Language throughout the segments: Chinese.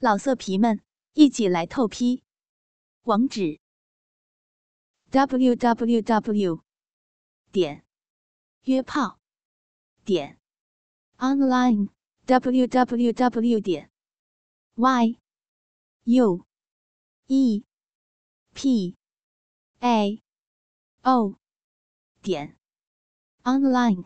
老色皮们，一起来透批！网址：w w w 点约炮点 online w w w 点 y u e p a o 点 online。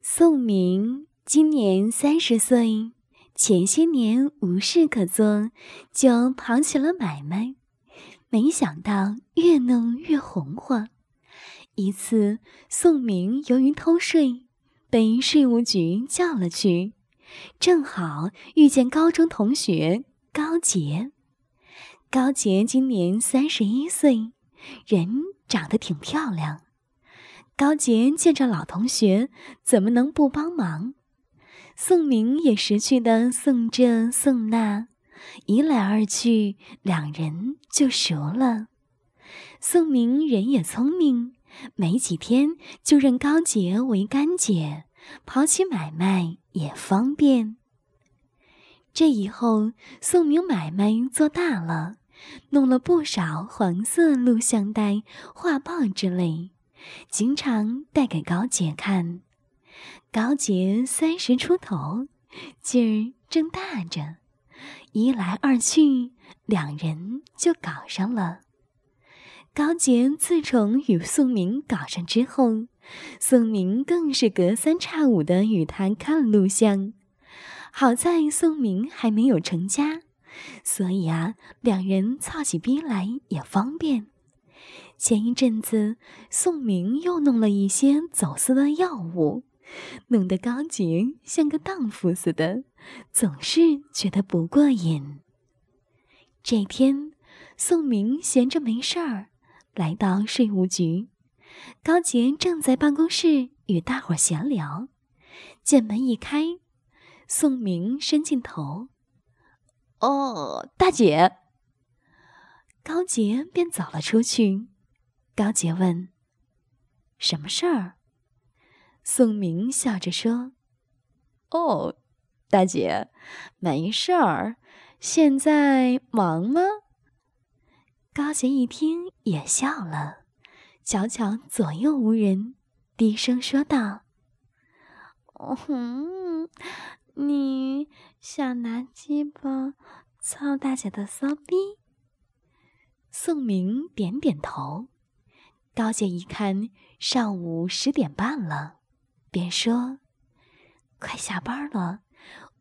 宋明今年三十岁。前些年无事可做，就跑起了买卖，没想到越弄越红火。一次，宋明由于偷税，被税务局叫了去，正好遇见高中同学高杰。高杰今年三十一岁，人长得挺漂亮。高杰见着老同学，怎么能不帮忙？宋明也识趣的送这送那，一来二去，两人就熟了。宋明人也聪明，没几天就认高洁为干姐，跑起买卖也方便。这以后，宋明买卖做大了，弄了不少黄色录像带、画报之类，经常带给高洁看。高洁三十出头，劲儿正大着，一来二去，两人就搞上了。高洁自从与宋明搞上之后，宋明更是隔三差五的与他看录像。好在宋明还没有成家，所以啊，两人操起逼来也方便。前一阵子，宋明又弄了一些走私的药物。弄得高杰像个荡妇似的，总是觉得不过瘾。这天，宋明闲着没事儿，来到税务局。高洁正在办公室与大伙闲聊，见门一开，宋明伸进头：“哦，大姐。”高洁便走了出去。高洁问：“什么事儿？”宋明笑着说：“哦，大姐，没事儿。现在忙吗？”高洁一听也笑了，瞧瞧左右无人，低声说道：“哦哼，你想拿鸡巴操大姐的骚逼？”宋明点点头。高姐一看，上午十点半了。便说：“快下班了，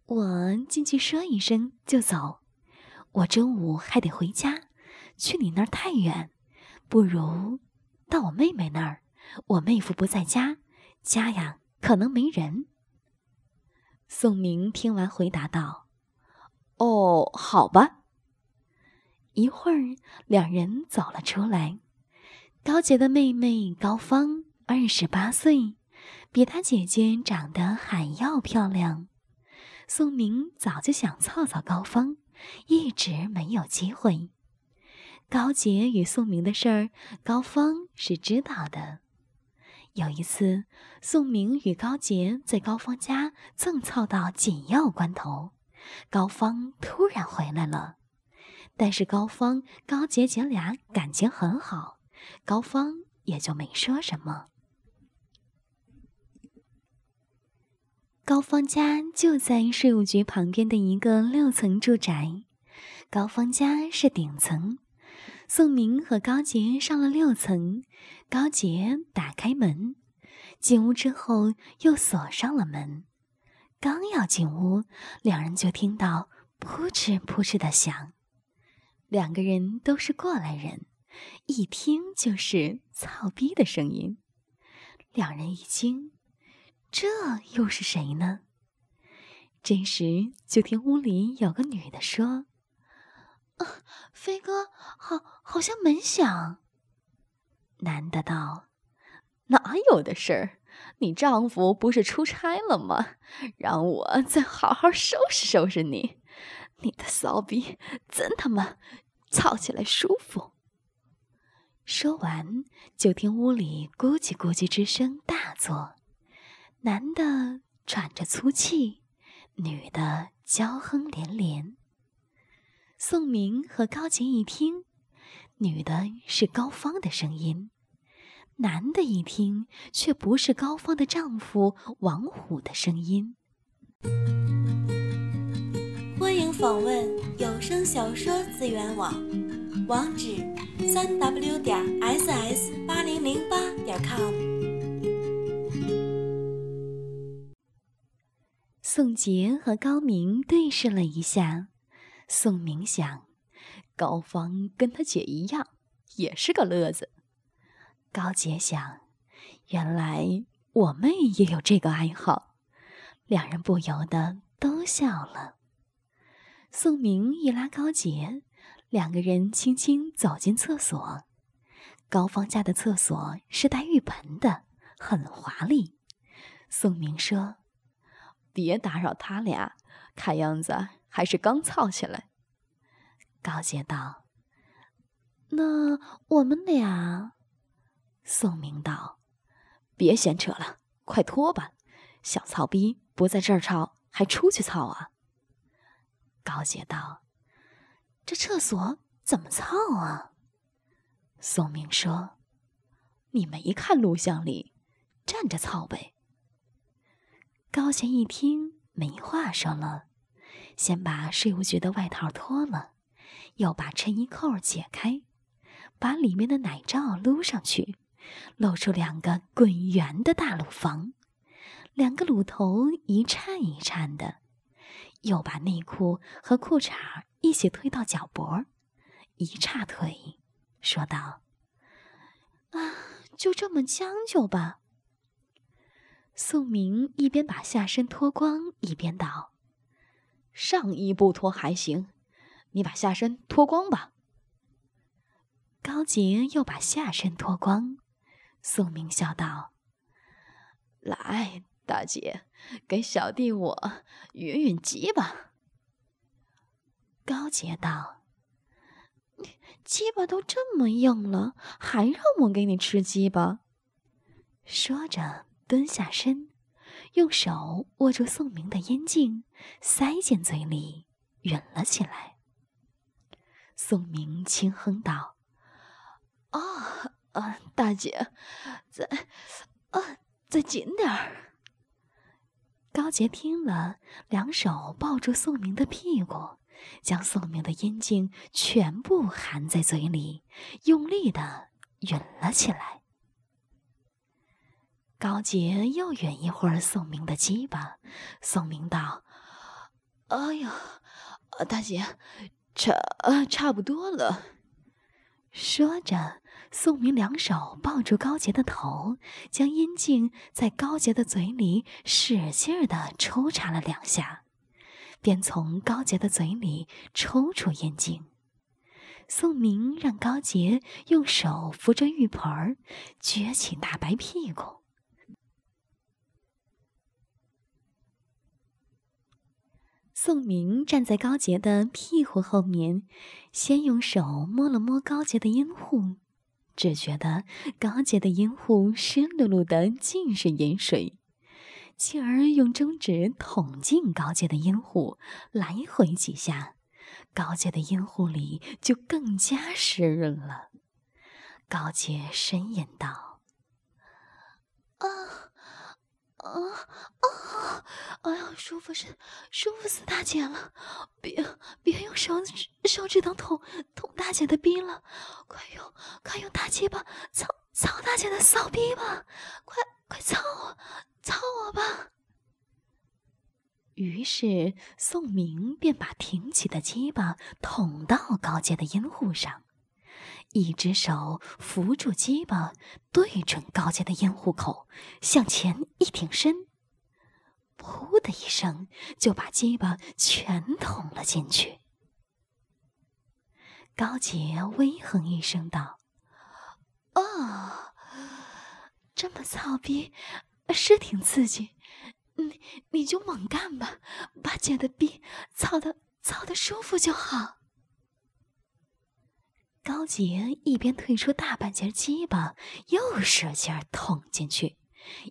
我进去说一声就走。我中午还得回家，去你那儿太远，不如到我妹妹那儿。我妹夫不在家，家呀可能没人。”宋明听完回答道：“哦，好吧。”一会儿，两人走了出来。高洁的妹妹高芳，二十八岁。比他姐姐长得还要漂亮，宋明早就想操操高芳，一直没有机会。高洁与宋明的事儿，高芳是知道的。有一次，宋明与高洁在高芳家正操到紧要关头，高芳突然回来了。但是高芳、高洁姐俩感情很好，高芳也就没说什么。高芳家就在税务局旁边的一个六层住宅，高芳家是顶层。宋明和高洁上了六层，高洁打开门，进屋之后又锁上了门。刚要进屋，两人就听到扑哧扑哧的响。两个人都是过来人，一听就是操逼的声音。两人一惊。这又是谁呢？这时，就听屋里有个女的说：“啊，飞哥，好，好像门响。”男的道：“哪有的事儿？你丈夫不是出差了吗？让我再好好收拾收拾你。你的骚逼真他妈操起来舒服。”说完，就听屋里咕叽咕叽之声大作。男的喘着粗气，女的娇哼连连。宋明和高琴一听，女的是高芳的声音，男的一听却不是高芳的丈夫王虎的声音。欢迎访问有声小说资源网，网址：三 w 点 ss 八零零八点 com。宋杰和高明对视了一下。宋明想，高芳跟他姐一样，也是个乐子。高杰想，原来我妹也有这个爱好。两人不由得都笑了。宋明一拉高杰，两个人轻轻走进厕所。高芳家的厕所是带浴盆的，很华丽。宋明说：“别打扰他俩，看样子……”还是刚操起来。高洁道：“那我们俩。”宋明道：“别闲扯了，快脱吧！小操逼不在这儿操，还出去操啊？”高洁道：“这厕所怎么操啊？”宋明说：“你没看录像里，站着操呗。”高贤一听，没话说了。先把税务局的外套脱了，又把衬衣扣解开，把里面的奶罩撸上去，露出两个滚圆的大乳房，两个乳头一颤一颤的，又把内裤和裤衩一起推到脚脖，一叉腿，说道：“啊，就这么将就吧。”宋明一边把下身脱光，一边道。上衣不脱还行，你把下身脱光吧。高洁又把下身脱光，宋明笑道：“来，大姐，给小弟我吮吮鸡吧。”高洁道：“鸡巴都这么硬了，还让我给你吃鸡巴？”说着蹲下身。用手握住宋明的烟茎，塞进嘴里，吮了起来。宋明轻哼道：“啊啊，大姐，再啊，再紧点儿。”高洁听了，两手抱住宋明的屁股，将宋明的阴茎全部含在嘴里，用力的吮了起来。高洁又吮一会儿宋明的鸡巴，宋明道：“哎呀，大姐，差差不多了。”说着，宋明两手抱住高洁的头，将阴茎在高洁的嘴里使劲的抽插了两下，便从高洁的嘴里抽出阴茎。宋明让高洁用手扶着浴盆儿，撅起大白屁股。宋明站在高洁的屁股后面，先用手摸了摸高洁的阴户，只觉得高洁的阴户湿漉漉的，尽是盐水。继而用中指捅进高洁的阴户，来回几下，高洁的阴户里就更加湿润了。高洁呻吟道：“啊！”啊啊！哎呀，舒服死，舒服死大姐了！别别用手指手指头捅捅大姐的逼了，快用快用大鸡巴操操大姐的骚逼吧！快快操我操我吧！于是宋明便把挺起的鸡巴捅到高洁的阴户上。一只手扶住鸡巴，对准高洁的咽户口，向前一挺身，噗的一声就把鸡巴全捅了进去。高洁微哼一声道：“啊，这么操逼，是挺刺激。你你就猛干吧，把姐的逼操的操的舒服就好。”高洁一边退出大半截鸡巴，又使劲捅进去，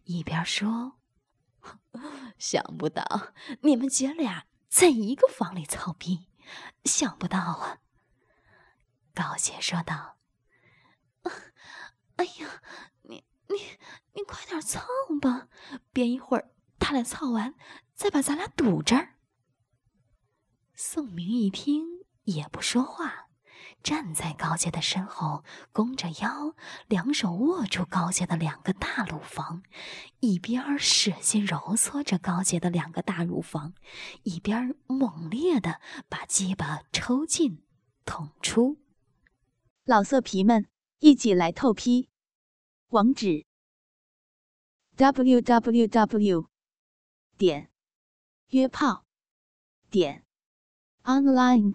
一边说：“想不到你们姐俩在一个房里操逼，想不到啊！高杰说道：“哎呀，你你你快点操吧，别一会儿他俩操完，再把咱俩堵这儿。”宋明一听也不说话，站在高杰的身后，弓着腰，两手握住高杰的两个大乳房，一边使劲揉搓着高杰的两个大乳房，一边猛烈的把鸡巴抽进、捅出。老色皮们，一起来透批！网址：w w w. 点约炮点 online